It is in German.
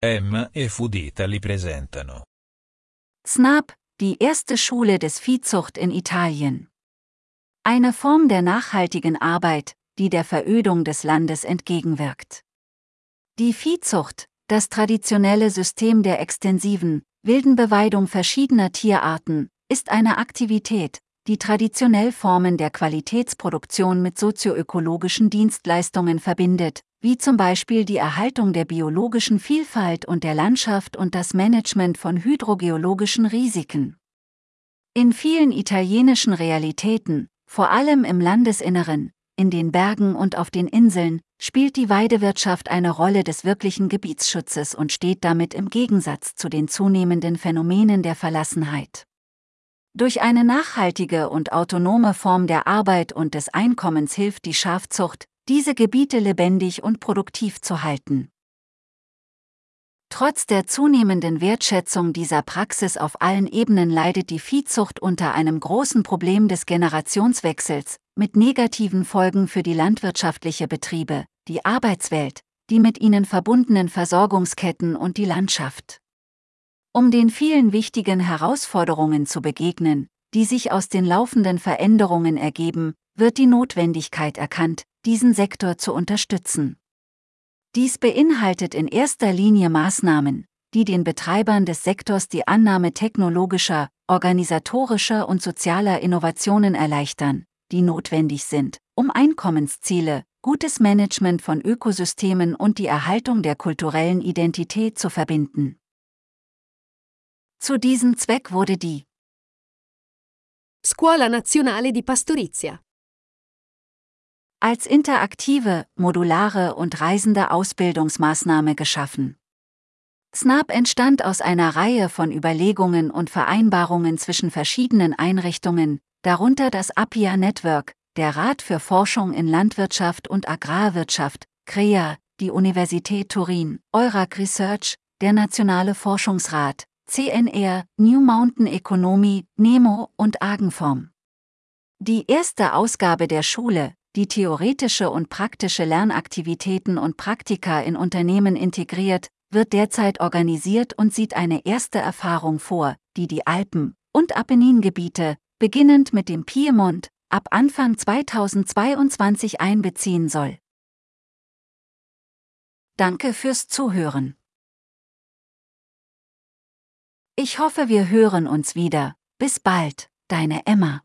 Emma e Fudita li presentano. SNAP, die erste Schule des Viehzucht in Italien. Eine Form der nachhaltigen Arbeit, die der Verödung des Landes entgegenwirkt. Die Viehzucht, das traditionelle System der extensiven, wilden Beweidung verschiedener Tierarten, ist eine Aktivität, die traditionell Formen der Qualitätsproduktion mit sozioökologischen Dienstleistungen verbindet, wie zum Beispiel die Erhaltung der biologischen Vielfalt und der Landschaft und das Management von hydrogeologischen Risiken. In vielen italienischen Realitäten, vor allem im Landesinneren, in den Bergen und auf den Inseln, spielt die Weidewirtschaft eine Rolle des wirklichen Gebietsschutzes und steht damit im Gegensatz zu den zunehmenden Phänomenen der Verlassenheit. Durch eine nachhaltige und autonome Form der Arbeit und des Einkommens hilft die Schafzucht, diese Gebiete lebendig und produktiv zu halten. Trotz der zunehmenden Wertschätzung dieser Praxis auf allen Ebenen leidet die Viehzucht unter einem großen Problem des Generationswechsels, mit negativen Folgen für die landwirtschaftliche Betriebe, die Arbeitswelt, die mit ihnen verbundenen Versorgungsketten und die Landschaft. Um den vielen wichtigen Herausforderungen zu begegnen, die sich aus den laufenden Veränderungen ergeben, wird die Notwendigkeit erkannt, diesen Sektor zu unterstützen. Dies beinhaltet in erster Linie Maßnahmen, die den Betreibern des Sektors die Annahme technologischer, organisatorischer und sozialer Innovationen erleichtern, die notwendig sind, um Einkommensziele, gutes Management von Ökosystemen und die Erhaltung der kulturellen Identität zu verbinden. Zu diesem Zweck wurde die Scuola Nazionale di Pastorizia als interaktive, modulare und reisende Ausbildungsmaßnahme geschaffen. SNAP entstand aus einer Reihe von Überlegungen und Vereinbarungen zwischen verschiedenen Einrichtungen, darunter das APIA Network, der Rat für Forschung in Landwirtschaft und Agrarwirtschaft, CREA, die Universität Turin, Eurac Research, der Nationale Forschungsrat, CNR, New Mountain Economy, NEMO und Argenform. Die erste Ausgabe der Schule, die theoretische und praktische Lernaktivitäten und Praktika in Unternehmen integriert, wird derzeit organisiert und sieht eine erste Erfahrung vor, die die Alpen- und Apenningebiete, beginnend mit dem Piemont, ab Anfang 2022 einbeziehen soll. Danke fürs Zuhören. Ich hoffe, wir hören uns wieder. Bis bald, deine Emma.